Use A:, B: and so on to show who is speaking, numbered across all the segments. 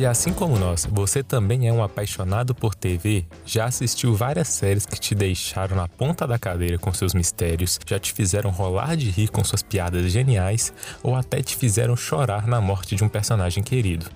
A: Se assim como nós, você também é um apaixonado por TV, já assistiu várias séries que te deixaram na ponta da cadeira com seus mistérios, já te fizeram rolar de rir com suas piadas geniais ou até te fizeram chorar na morte de um personagem querido.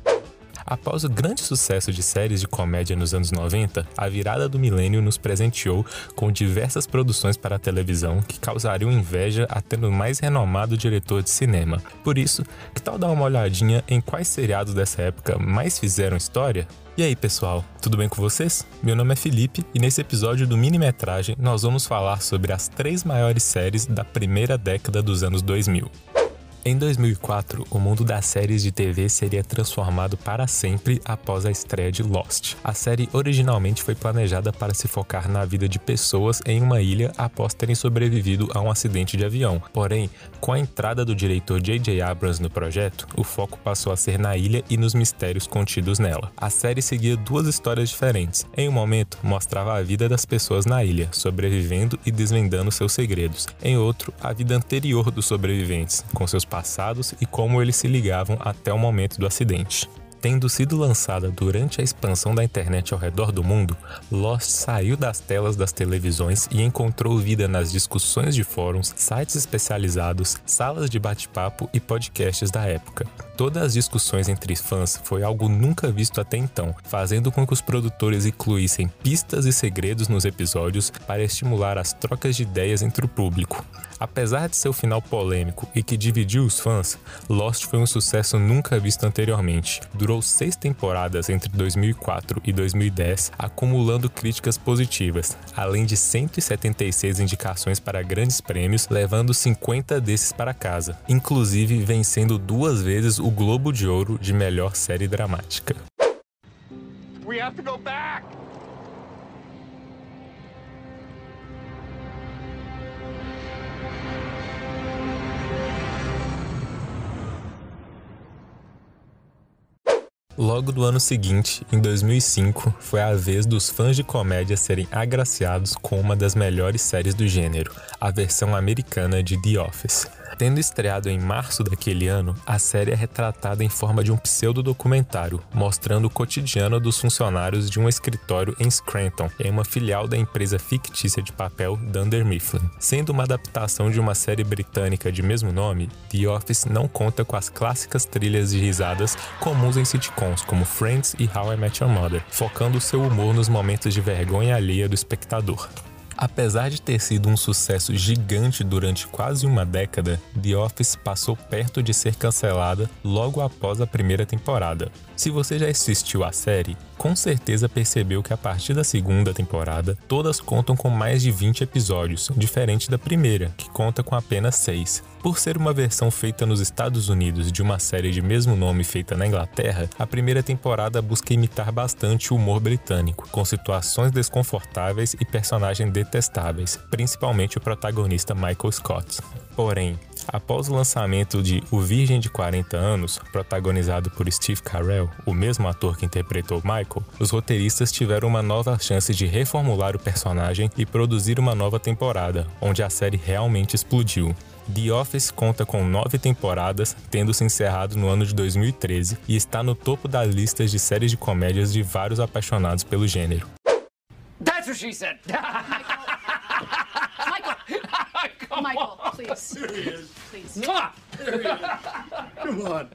A: Após o grande sucesso de séries de comédia nos anos 90, a virada do milênio nos presenteou com diversas produções para a televisão que causariam inveja até no mais renomado diretor de cinema. Por isso, que tal dar uma olhadinha em quais seriados dessa época mais fizeram história? E aí, pessoal, tudo bem com vocês? Meu nome é Felipe e nesse episódio do Minimetragem nós vamos falar sobre as três maiores séries da primeira década dos anos 2000. Em 2004, o mundo das séries de TV seria transformado para sempre após a estreia de Lost. A série originalmente foi planejada para se focar na vida de pessoas em uma ilha após terem sobrevivido a um acidente de avião. Porém, com a entrada do diretor J.J. Abrams no projeto, o foco passou a ser na ilha e nos mistérios contidos nela. A série seguia duas histórias diferentes. Em um momento, mostrava a vida das pessoas na ilha, sobrevivendo e desvendando seus segredos. Em outro, a vida anterior dos sobreviventes, com seus passados e como eles se ligavam até o momento do acidente. Tendo sido lançada durante a expansão da internet ao redor do mundo, Lost saiu das telas das televisões e encontrou vida nas discussões de fóruns, sites especializados, salas de bate-papo e podcasts da época. Todas as discussões entre fãs foi algo nunca visto até então, fazendo com que os produtores incluíssem pistas e segredos nos episódios para estimular as trocas de ideias entre o público. Apesar de seu final polêmico e que dividiu os fãs, Lost foi um sucesso nunca visto anteriormente. Durou seis temporadas entre 2004 e 2010, acumulando críticas positivas, além de 176 indicações para grandes prêmios, levando 50 desses para casa, inclusive vencendo duas vezes o Globo de Ouro de melhor série dramática. We have to go back! Logo no ano seguinte, em 2005, foi a vez dos fãs de comédia serem agraciados com uma das melhores séries do gênero, a versão americana de The Office. Tendo estreado em março daquele ano, a série é retratada em forma de um pseudo-documentário, mostrando o cotidiano dos funcionários de um escritório em Scranton, em uma filial da empresa fictícia de papel Dunder Mifflin. Sendo uma adaptação de uma série britânica de mesmo nome, The Office não conta com as clássicas trilhas de risadas comuns em sitcoms como Friends e How I Met Your Mother, focando seu humor nos momentos de vergonha alheia do espectador. Apesar de ter sido um sucesso gigante durante quase uma década, The Office passou perto de ser cancelada logo após a primeira temporada. Se você já assistiu a série, com certeza percebeu que a partir da segunda temporada, todas contam com mais de 20 episódios, diferente da primeira, que conta com apenas 6. Por ser uma versão feita nos Estados Unidos de uma série de mesmo nome feita na Inglaterra, a primeira temporada busca imitar bastante o humor britânico, com situações desconfortáveis e personagens detestáveis, principalmente o protagonista Michael Scott. Porém, após o lançamento de O Virgem de 40 Anos, protagonizado por Steve Carell, o mesmo ator que interpretou Michael, os roteiristas tiveram uma nova chance de reformular o personagem e produzir uma nova temporada, onde a série realmente explodiu. The Office conta com nove temporadas, tendo se encerrado no ano de 2013 e está no topo das listas de séries de comédias de vários apaixonados pelo gênero. That's what she said. Michael, please. Please. Come on.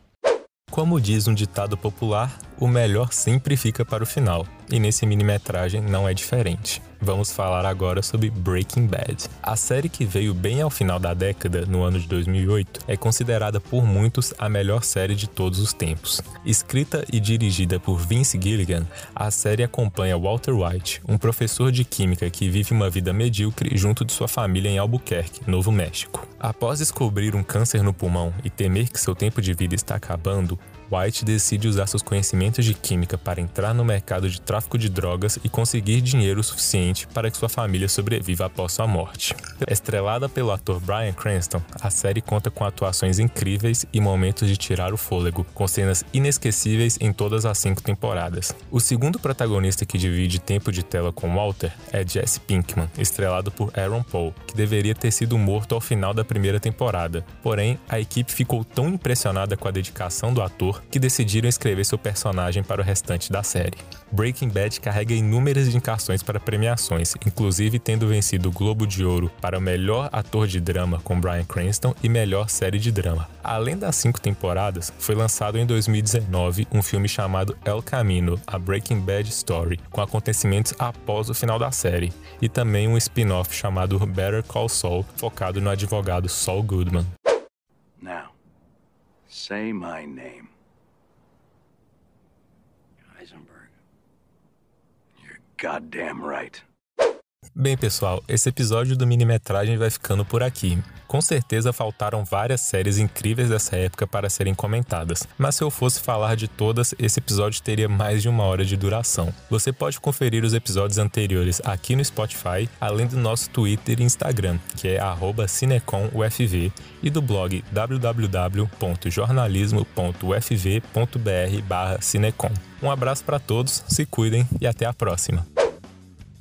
A: Como diz um ditado popular, o melhor sempre fica para o final, e nesse minimetragem não é diferente. Vamos falar agora sobre Breaking Bad. A série que veio bem ao final da década, no ano de 2008, é considerada por muitos a melhor série de todos os tempos. Escrita e dirigida por Vince Gilligan, a série acompanha Walter White, um professor de química que vive uma vida medíocre junto de sua família em Albuquerque, Novo México. Após descobrir um câncer no pulmão e temer que seu tempo de vida está acabando, White decide usar seus conhecimentos de química para entrar no mercado de tráfico de drogas e conseguir dinheiro suficiente para que sua família sobreviva após sua morte. Estrelada pelo ator Bryan Cranston, a série conta com atuações incríveis e momentos de tirar o fôlego, com cenas inesquecíveis em todas as cinco temporadas. O segundo protagonista que divide tempo de tela com Walter é Jesse Pinkman, estrelado por Aaron Paul, que deveria ter sido morto ao final da primeira temporada. Porém, a equipe ficou tão impressionada com a dedicação do ator que decidiram escrever seu personagem para o restante da série. Breaking Bad carrega inúmeras indicações para premiações, inclusive tendo vencido o Globo de Ouro para melhor ator de drama com Bryan Cranston e melhor série de drama. Além das cinco temporadas, foi lançado em 2019 um filme chamado El Camino, a Breaking Bad Story, com acontecimentos após o final da série, e também um spin-off chamado Better Call Saul, focado no advogado Saul Goodman. Now, say my name. Heisenberg. You're goddamn right. Bem, pessoal, esse episódio do Minimetragem vai ficando por aqui. Com certeza faltaram várias séries incríveis dessa época para serem comentadas, mas se eu fosse falar de todas, esse episódio teria mais de uma hora de duração. Você pode conferir os episódios anteriores aqui no Spotify, além do nosso Twitter e Instagram, que é cineconufv, e do blog www.jornalismo.ufv.br/cinecom. Um abraço para todos, se cuidem e até a próxima.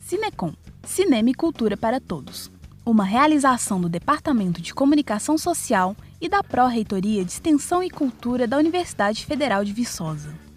B: Cinecom, Cinema e Cultura para Todos uma realização do Departamento de Comunicação Social e da Pró-Reitoria de Extensão e Cultura da Universidade Federal de Viçosa.